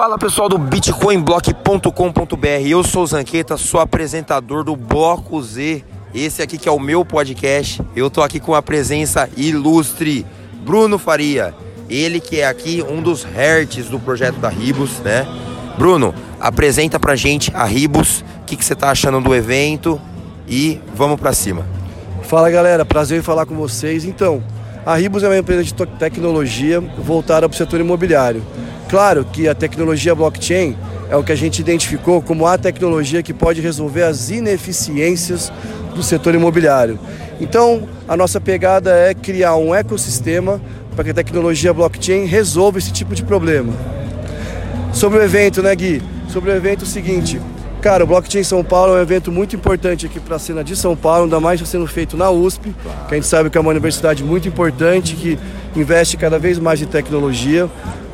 Fala pessoal do bitcoinblock.com.br, eu sou o Zanqueta, sou apresentador do Bloco Z. Esse aqui que é o meu podcast. Eu tô aqui com a presença ilustre Bruno Faria. Ele que é aqui um dos hertz do projeto da Ribos, né? Bruno, apresenta pra gente a Ribos, o que, que você tá achando do evento e vamos pra cima. Fala galera, prazer em falar com vocês. Então, a Ribos é uma empresa de tecnologia voltada para o setor imobiliário. Claro que a tecnologia blockchain é o que a gente identificou como a tecnologia que pode resolver as ineficiências do setor imobiliário. Então, a nossa pegada é criar um ecossistema para que a tecnologia blockchain resolva esse tipo de problema. Sobre o evento, né, Gui? Sobre o evento, é o seguinte: Cara, o Blockchain São Paulo é um evento muito importante aqui para a cena de São Paulo, ainda mais sendo feito na USP, que a gente sabe que é uma universidade muito importante, que investe cada vez mais em tecnologia.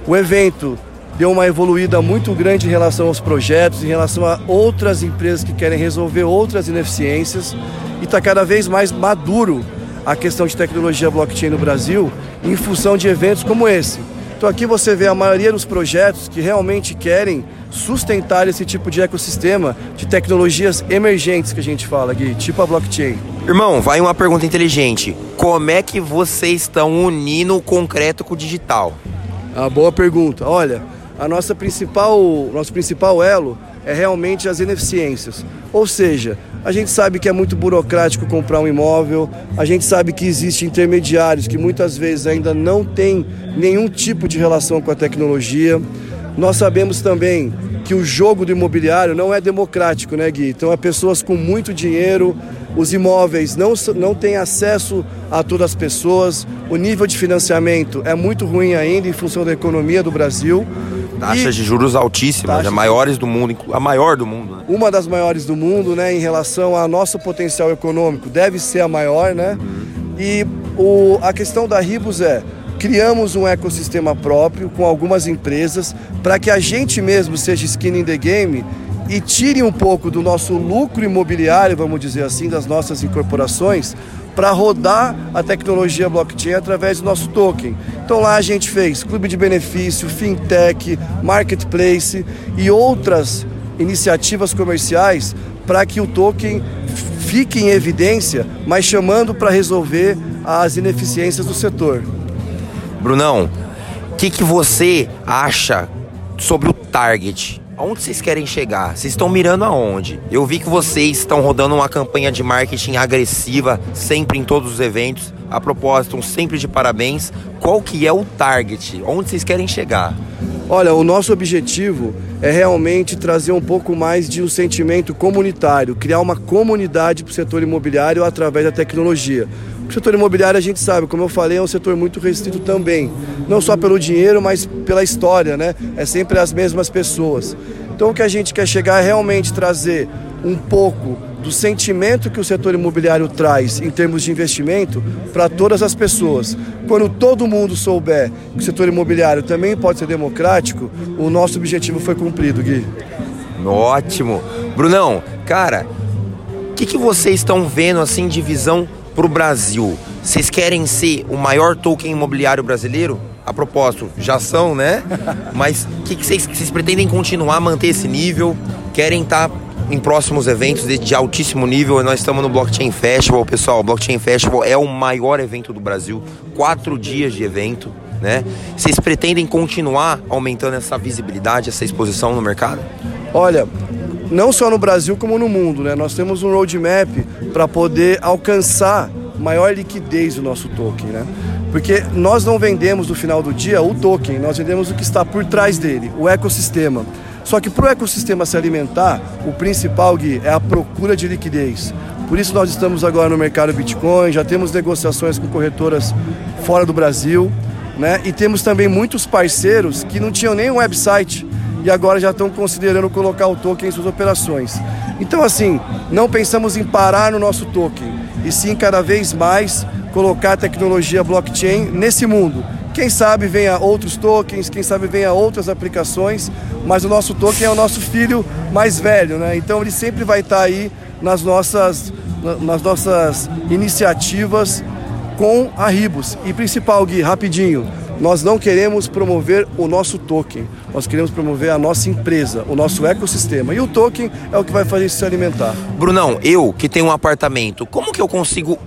O evento deu uma evoluída muito grande em relação aos projetos, em relação a outras empresas que querem resolver outras ineficiências e está cada vez mais maduro a questão de tecnologia blockchain no Brasil em função de eventos como esse. Então aqui você vê a maioria dos projetos que realmente querem sustentar esse tipo de ecossistema de tecnologias emergentes que a gente fala aqui, tipo a blockchain. Irmão, vai uma pergunta inteligente. Como é que vocês estão unindo o concreto com o digital? A boa pergunta. Olha, a nossa principal, nosso principal elo é realmente as ineficiências. Ou seja, a gente sabe que é muito burocrático comprar um imóvel, a gente sabe que existem intermediários que muitas vezes ainda não têm nenhum tipo de relação com a tecnologia. Nós sabemos também que o jogo do imobiliário não é democrático, né, Gui? Então, é pessoas com muito dinheiro, os imóveis não, não têm acesso a todas as pessoas, o nível de financiamento é muito ruim ainda em função da economia do Brasil. Taxas e de juros altíssimas, taxas... maiores do mundo, a maior do mundo. Né? Uma das maiores do mundo, né, em relação ao nosso potencial econômico, deve ser a maior, né? Uhum. E o, a questão da Ribos é, criamos um ecossistema próprio com algumas empresas para que a gente mesmo seja skin in the game e tire um pouco do nosso lucro imobiliário, vamos dizer assim, das nossas incorporações, para rodar a tecnologia blockchain através do nosso token. Então lá a gente fez clube de benefício, fintech, marketplace e outras iniciativas comerciais para que o token fique em evidência, mas chamando para resolver as ineficiências do setor. Brunão, o que, que você acha sobre o target? Aonde vocês querem chegar? Vocês estão mirando aonde? Eu vi que vocês estão rodando uma campanha de marketing agressiva, sempre em todos os eventos. A propósito, sempre de parabéns. Qual que é o target? Onde vocês querem chegar? Olha, o nosso objetivo é realmente trazer um pouco mais de um sentimento comunitário, criar uma comunidade para o setor imobiliário através da tecnologia. O setor imobiliário a gente sabe, como eu falei, é um setor muito restrito também. Não só pelo dinheiro, mas pela história, né? É sempre as mesmas pessoas. Então o que a gente quer chegar é realmente trazer um pouco do sentimento que o setor imobiliário traz em termos de investimento para todas as pessoas. Quando todo mundo souber que o setor imobiliário também pode ser democrático, o nosso objetivo foi cumprido, Gui. Ótimo. Brunão, cara, o que, que vocês estão vendo assim de visão para o Brasil, vocês querem ser o maior token imobiliário brasileiro? A propósito, já são, né? Mas o que, vocês, pretendem continuar manter esse nível? Querem estar tá em próximos eventos de, de, altíssimo nível. Nós estamos no Blockchain Festival, pessoal. O Blockchain Festival é o maior evento do Brasil, quatro dias de evento, né? Vocês pretendem continuar aumentando essa visibilidade, essa exposição no mercado? Olha, não só no Brasil como no mundo. Né? Nós temos um roadmap para poder alcançar maior liquidez do nosso token. Né? Porque nós não vendemos no final do dia o token, nós vendemos o que está por trás dele, o ecossistema. Só que para o ecossistema se alimentar, o principal, Gui, é a procura de liquidez. Por isso nós estamos agora no mercado Bitcoin, já temos negociações com corretoras fora do Brasil, né? E temos também muitos parceiros que não tinham nem um website e agora já estão considerando colocar o token em suas operações. Então, assim, não pensamos em parar no nosso token, e sim cada vez mais colocar a tecnologia blockchain nesse mundo. Quem sabe venha outros tokens, quem sabe venha outras aplicações, mas o nosso token é o nosso filho mais velho, né? Então ele sempre vai estar aí nas nossas, nas nossas iniciativas com a Ribos. E principal, Gui, rapidinho, nós não queremos promover o nosso token, nós queremos promover a nossa empresa, o nosso ecossistema. E o token é o que vai fazer isso se alimentar. Brunão, eu que tenho um apartamento, como que eu consigo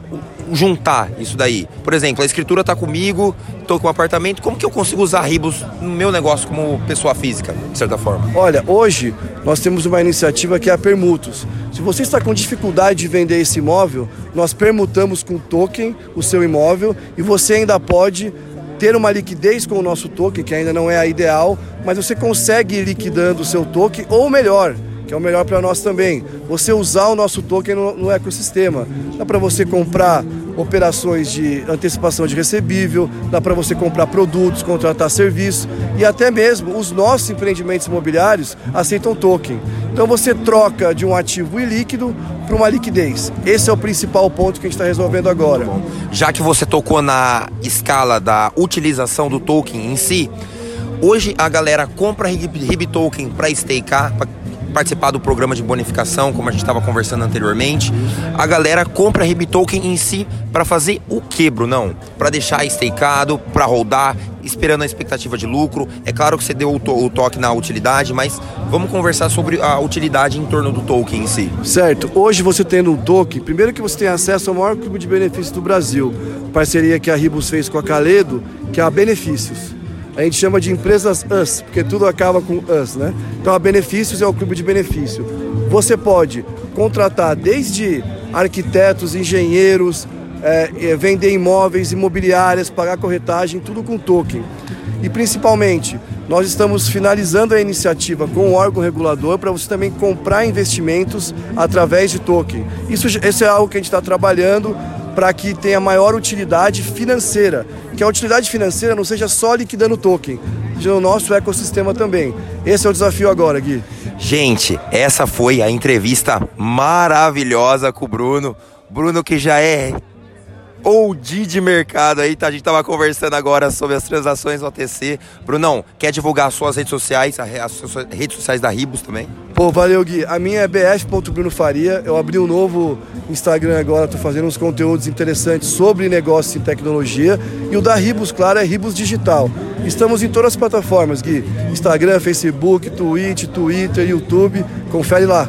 juntar isso daí? Por exemplo, a escritura está comigo, estou com um apartamento, como que eu consigo usar Ribos no meu negócio como pessoa física, de certa forma? Olha, hoje nós temos uma iniciativa que é a Permutos. Se você está com dificuldade de vender esse imóvel, nós permutamos com token o seu imóvel e você ainda pode ter uma liquidez com o nosso token, que ainda não é a ideal, mas você consegue ir liquidando o seu token, ou melhor, que é o melhor para nós também. Você usar o nosso token no, no ecossistema. Dá para você comprar operações de antecipação de recebível, dá para você comprar produtos, contratar serviços e até mesmo os nossos empreendimentos imobiliários aceitam token. Então você troca de um ativo ilíquido para uma liquidez. Esse é o principal ponto que a gente está resolvendo agora. Já que você tocou na escala da utilização do token em si, hoje a galera compra RIB token para stakear, participar do programa de bonificação, como a gente estava conversando anteriormente. A galera compra RIB Token em si para fazer o que, Brunão? Para deixar stakeado, para rodar, esperando a expectativa de lucro. É claro que você deu o, to o, toque na utilidade, mas vamos conversar sobre a utilidade em torno do token em si. Certo. Hoje você tendo um token, primeiro que você tem acesso ao maior clube de benefícios do Brasil. Parceria que a Ribus fez com a Caledo, que é a Benefícios a gente chama de empresas US, porque tudo acaba com US, né? Então a Benefícios é o clube de benefício. Você pode contratar desde arquitetos, engenheiros, é, é, vender imóveis, imobiliárias, pagar corretagem, tudo com token. E principalmente, nós estamos finalizando a iniciativa com o órgão regulador para você também comprar investimentos através de token. Isso, isso é algo que a gente está trabalhando para que tenha maior utilidade financeira. Que a utilidade financeira não seja só liquidando token, seja no nosso ecossistema também. Esse é o desafio agora, Gui. Gente, essa foi a entrevista maravilhosa com o Bruno. Bruno que já é OG de mercado aí, tá? A gente tava conversando agora sobre as transações no OTC. Brunão, quer divulgar suas redes sociais, as redes sociais da Ribos também? Pô, valeu, Gui. A minha é bf.brunofaria. Eu abri um novo Instagram agora, tô fazendo uns conteúdos interessantes sobre negócios e tecnologia. E o da Ribos, claro, é Ribos Digital. Estamos em todas as plataformas, Gui. Instagram, Facebook, Twitch, Twitter, YouTube. Confere lá.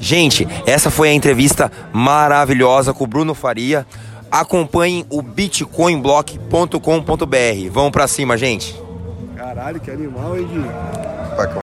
Gente, essa foi a entrevista maravilhosa com o Bruno Faria acompanhem o bitcoinblock.com.br. Vamos para cima, gente. Caralho, que animal, hein, Gui?